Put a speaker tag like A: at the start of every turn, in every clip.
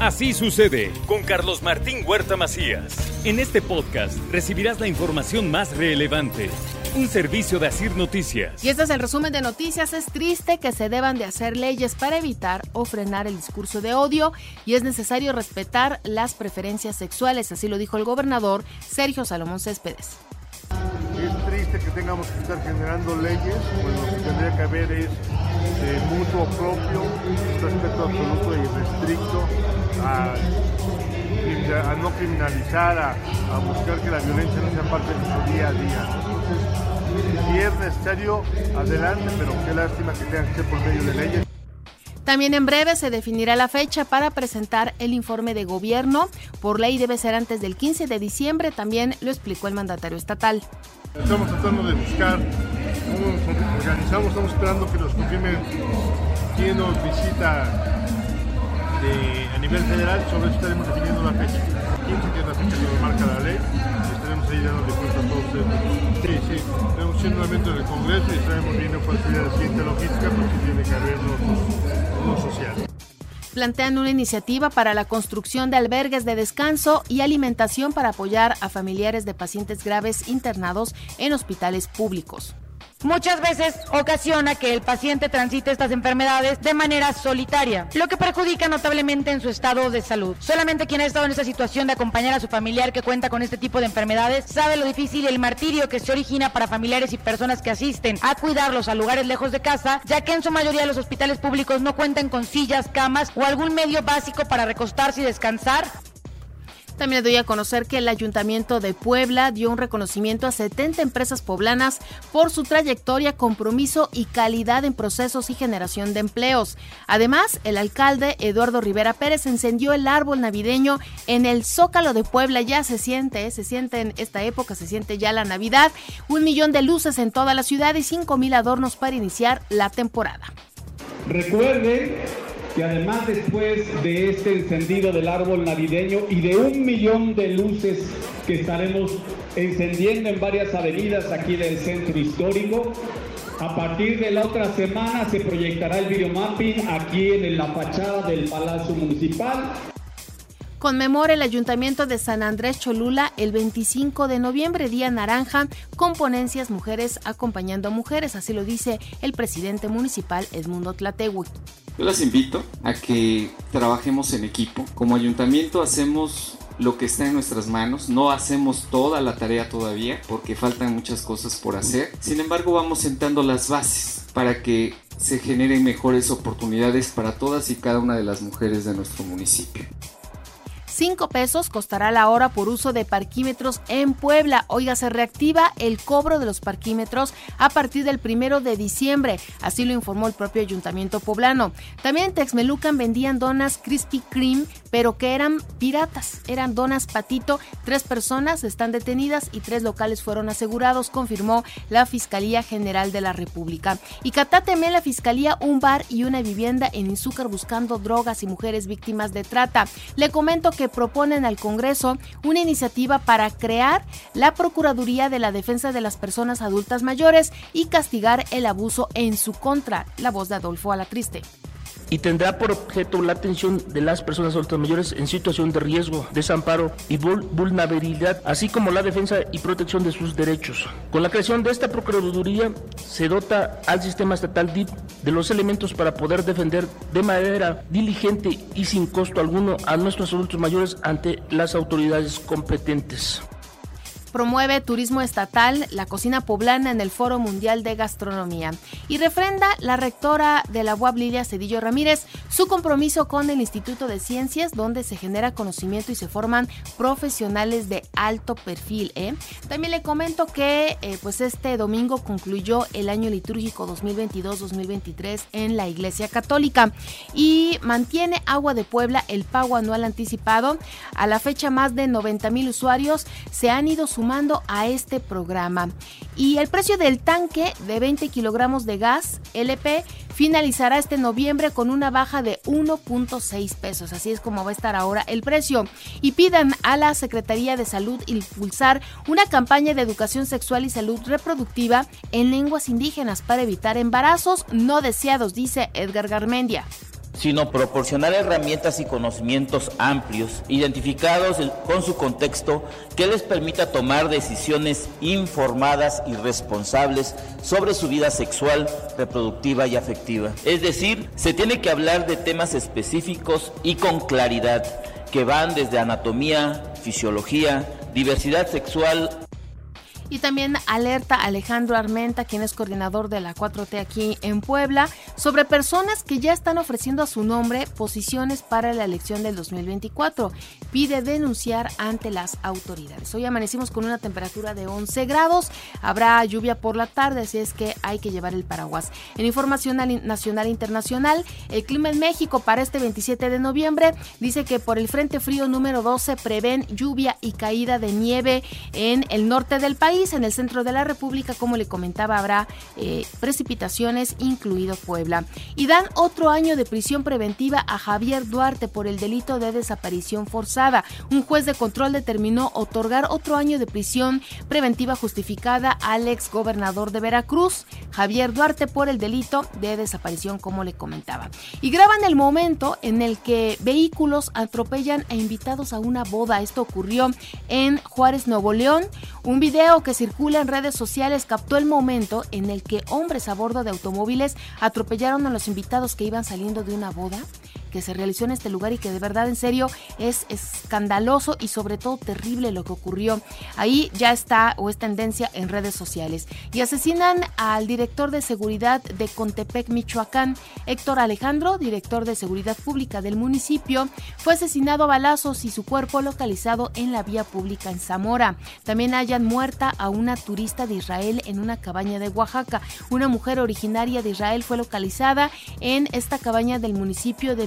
A: Así sucede con Carlos Martín Huerta Macías. En este podcast recibirás la información más relevante. Un servicio de Asir Noticias.
B: Y este es el resumen de noticias. Es triste que se deban de hacer leyes para evitar o frenar el discurso de odio y es necesario respetar las preferencias sexuales. Así lo dijo el gobernador Sergio Salomón Céspedes.
C: Es triste que tengamos que estar generando leyes, pues lo que tendría que haber es de mutuo propio, un respeto absoluto y restricto a, no criminalizar, a, buscar que la violencia no sea parte de nuestro día a día. Entonces, si es necesario, adelante, pero qué lástima que tengan que ser por medio de leyes.
B: También en breve se definirá la fecha para presentar el informe de gobierno. Por ley debe ser antes del 15 de diciembre, también lo explicó el mandatario estatal.
C: Estamos tratando de buscar organizamos, estamos esperando que nos confirmen quién nos visita a nivel federal, sobre eso estaremos definiendo la fecha. 15 que es la fecha que nos marca la ley, estaremos ahí dando cuenta a todos ustedes. Sí, sí, tenemos un evento del Congreso y estaremos viendo cuál sería siguiente logística, porque tiene que haber uno social.
B: Plantean una iniciativa para la construcción de albergues de descanso y alimentación para apoyar a familiares de pacientes graves internados en hospitales públicos
D: muchas veces ocasiona que el paciente transite estas enfermedades de manera solitaria, lo que perjudica notablemente en su estado de salud. Solamente quien ha estado en esta situación de acompañar a su familiar que cuenta con este tipo de enfermedades sabe lo difícil y el martirio que se origina para familiares y personas que asisten a cuidarlos a lugares lejos de casa, ya que en su mayoría los hospitales públicos no cuentan con sillas, camas o algún medio básico para recostarse y descansar
B: también le doy a conocer que el Ayuntamiento de Puebla dio un reconocimiento a 70 empresas poblanas por su trayectoria, compromiso y calidad en procesos y generación de empleos. Además, el alcalde Eduardo Rivera Pérez encendió el árbol navideño en el Zócalo de Puebla. Ya se siente, se siente en esta época, se siente ya la Navidad. Un millón de luces en toda la ciudad y 5 mil adornos para iniciar la temporada.
E: Recuerden que además después de este encendido del árbol navideño y de un millón de luces que estaremos encendiendo en varias avenidas aquí del centro histórico, a partir de la otra semana se proyectará el videomapping aquí en la fachada del Palacio Municipal
B: conmemora el Ayuntamiento de San Andrés Cholula el 25 de noviembre, Día Naranja, con ponencias Mujeres acompañando a mujeres, así lo dice el presidente municipal Edmundo Tlategui.
F: Yo las invito a que trabajemos en equipo. Como ayuntamiento hacemos lo que está en nuestras manos. No hacemos toda la tarea todavía porque faltan muchas cosas por hacer. Sin embargo, vamos sentando las bases para que se generen mejores oportunidades para todas y cada una de las mujeres de nuestro municipio.
B: 5 pesos costará la hora por uso de parquímetros en Puebla. Oiga, se reactiva el cobro de los parquímetros a partir del primero de diciembre. Así lo informó el propio ayuntamiento poblano. También en Texmelucan vendían donas Krispy Kreme, pero que eran piratas. Eran donas patito. Tres personas están detenidas y tres locales fueron asegurados, confirmó la Fiscalía General de la República. Y Catateme la Fiscalía un bar y una vivienda en Izúcar buscando drogas y mujeres víctimas de trata. Le comento que proponen al Congreso una iniciativa para crear la Procuraduría de la Defensa de las Personas Adultas Mayores y castigar el abuso en su contra. La voz de Adolfo Alatriste
G: y tendrá por objeto la atención de las personas adultas mayores en situación de riesgo, desamparo y vulnerabilidad, así como la defensa y protección de sus derechos. Con la creación de esta Procuraduría se dota al sistema estatal DIP de los elementos para poder defender de manera diligente y sin costo alguno a nuestros adultos mayores ante las autoridades competentes
B: promueve turismo estatal, la cocina poblana en el Foro Mundial de Gastronomía y refrenda la rectora de la UAB Lidia Cedillo Ramírez su compromiso con el Instituto de Ciencias donde se genera conocimiento y se forman profesionales de alto perfil. ¿eh? También le comento que eh, pues este domingo concluyó el año litúrgico 2022-2023 en la Iglesia Católica y mantiene Agua de Puebla el pago anual anticipado. A la fecha más de 90 mil usuarios se han ido sumando a este programa. Y el precio del tanque de 20 kilogramos de gas LP finalizará este noviembre con una baja de 1.6 pesos. Así es como va a estar ahora el precio. Y pidan a la Secretaría de Salud impulsar una campaña de educación sexual y salud reproductiva en lenguas indígenas para evitar embarazos no deseados, dice Edgar Garmendia.
H: Sino proporcionar herramientas y conocimientos amplios, identificados con su contexto, que les permita tomar decisiones informadas y responsables sobre su vida sexual, reproductiva y afectiva. Es decir, se tiene que hablar de temas específicos y con claridad que van desde anatomía, fisiología, diversidad sexual,
B: y también alerta Alejandro Armenta, quien es coordinador de la 4T aquí en Puebla, sobre personas que ya están ofreciendo a su nombre posiciones para la elección del 2024. Pide denunciar ante las autoridades. Hoy amanecimos con una temperatura de 11 grados. Habrá lluvia por la tarde, así es que hay que llevar el paraguas. En información nacional e internacional, el clima en México para este 27 de noviembre dice que por el Frente Frío número 12 prevén lluvia y caída de nieve en el norte del país en el centro de la República, como le comentaba, habrá eh, precipitaciones, incluido Puebla. Y dan otro año de prisión preventiva a Javier Duarte por el delito de desaparición forzada. Un juez de control determinó otorgar otro año de prisión preventiva justificada al ex gobernador de Veracruz, Javier Duarte, por el delito de desaparición, como le comentaba. Y graban el momento en el que vehículos atropellan a invitados a una boda. Esto ocurrió en Juárez, Nuevo León. Un video que circula en redes sociales captó el momento en el que hombres a bordo de automóviles atropellaron a los invitados que iban saliendo de una boda que se realizó en este lugar y que de verdad en serio es escandaloso y sobre todo terrible lo que ocurrió. Ahí ya está o es tendencia en redes sociales. Y asesinan al director de seguridad de Contepec, Michoacán, Héctor Alejandro, director de seguridad pública del municipio, fue asesinado a balazos y su cuerpo localizado en la vía pública en Zamora. También hayan muerta a una turista de Israel en una cabaña de Oaxaca. Una mujer originaria de Israel fue localizada en esta cabaña del municipio de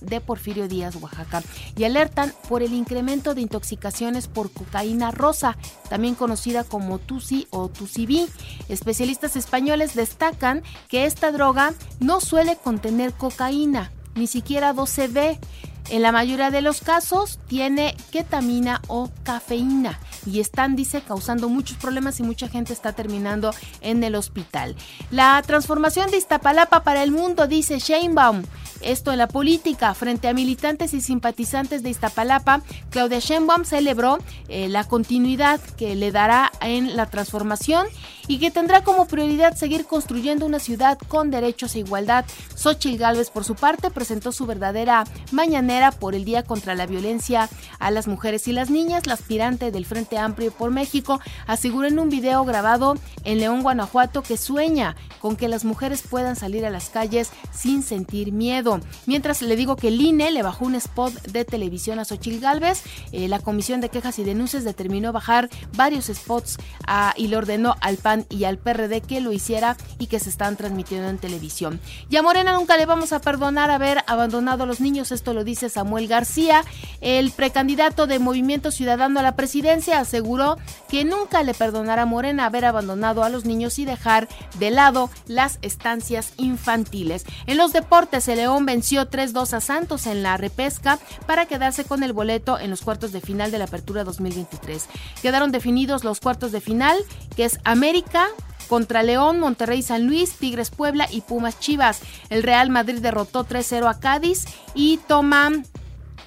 B: De Porfirio Díaz, Oaxaca, y alertan por el incremento de intoxicaciones por cocaína rosa, también conocida como Tusi o Tusibi. Especialistas españoles destacan que esta droga no suele contener cocaína, ni siquiera 12B. En la mayoría de los casos tiene ketamina o cafeína y están, dice, causando muchos problemas y mucha gente está terminando en el hospital. La transformación de Iztapalapa para el mundo, dice Sheinbaum. Esto en la política, frente a militantes y simpatizantes de Iztapalapa, Claudia Sheinbaum celebró eh, la continuidad que le dará en la transformación y que tendrá como prioridad seguir construyendo una ciudad con derechos e igualdad. Xochitl Gálvez, por su parte, presentó su verdadera mañanera por el Día contra la Violencia a las Mujeres y las Niñas. La aspirante del Frente Amplio por México aseguró en un video grabado en León, Guanajuato, que sueña con que las mujeres puedan salir a las calles sin sentir miedo. Mientras le digo que el INE le bajó un spot de televisión a Xochitl Gálvez, eh, la Comisión de Quejas y Denuncias determinó bajar varios spots ah, y le ordenó al PAN y al PRD que lo hiciera y que se están transmitiendo en televisión. Y a Morena nunca le vamos a perdonar haber abandonado a los niños, esto lo dice Samuel García. El precandidato de Movimiento Ciudadano a la presidencia aseguró que nunca le perdonará a Morena haber abandonado a los niños y dejar de lado las estancias infantiles. En los deportes, el León venció 3-2 a Santos en la repesca para quedarse con el boleto en los cuartos de final de la Apertura 2023. Quedaron definidos los cuartos de final, que es América contra León, Monterrey, San Luis, Tigres, Puebla y Pumas Chivas. El Real Madrid derrotó 3-0 a Cádiz y toma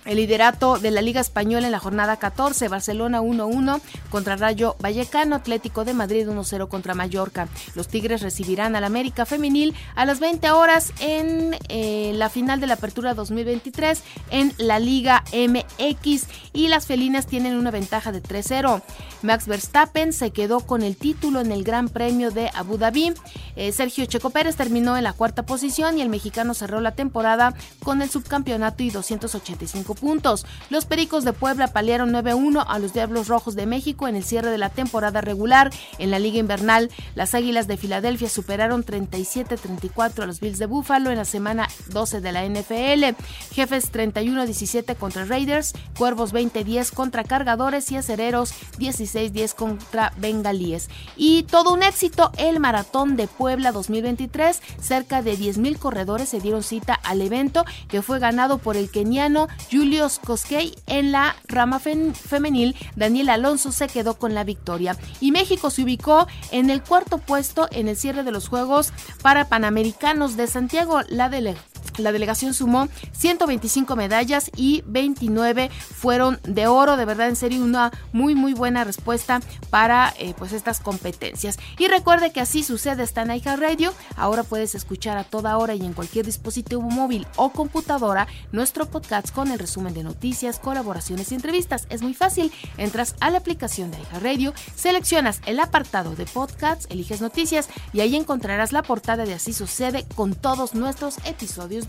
B: el liderato de la Liga Española en la jornada 14, Barcelona 1-1 contra Rayo Vallecano, Atlético de Madrid 1-0 contra Mallorca. Los Tigres recibirán al América Femenil a las 20 horas en eh, la final de la Apertura 2023 en la Liga MX y las felinas tienen una ventaja de 3-0. Max Verstappen se quedó con el título en el Gran Premio de Abu Dhabi. Eh, Sergio Checo Pérez terminó en la cuarta posición y el mexicano cerró la temporada con el subcampeonato y 285 puntos. Los Pericos de Puebla paliaron 9-1 a los Diablos Rojos de México en el cierre de la temporada regular. En la Liga Invernal, las Águilas de Filadelfia superaron 37-34 a los Bills de Buffalo en la semana 12 de la NFL. Jefes 31-17 contra Raiders, Cuervos 20-10 contra Cargadores y Acereros 16-10 contra Bengalíes. Y todo un éxito, el Maratón de Puebla 2023. Cerca de 10.000 corredores se dieron cita al evento que fue ganado por el keniano Julius Koskei en la rama femenil. Daniel Alonso se quedó con la victoria. Y México se ubicó en el cuarto puesto en el cierre de los Juegos para Panamericanos de Santiago. La, la delegación sumó 125 medallas y 29 fueron de oro. De verdad, en serio, una muy, muy buena respuesta para eh, pues estas competencias. Y recuerde que así sucede está en Radio. Ahora puedes escuchar a toda hora y en cualquier dispositivo móvil o computadora nuestro podcast con el resumen de noticias, colaboraciones y entrevistas. Es muy fácil. Entras a la aplicación de Radio, seleccionas el apartado de podcasts, eliges noticias y ahí encontrarás la portada de Así sucede con todos nuestros episodios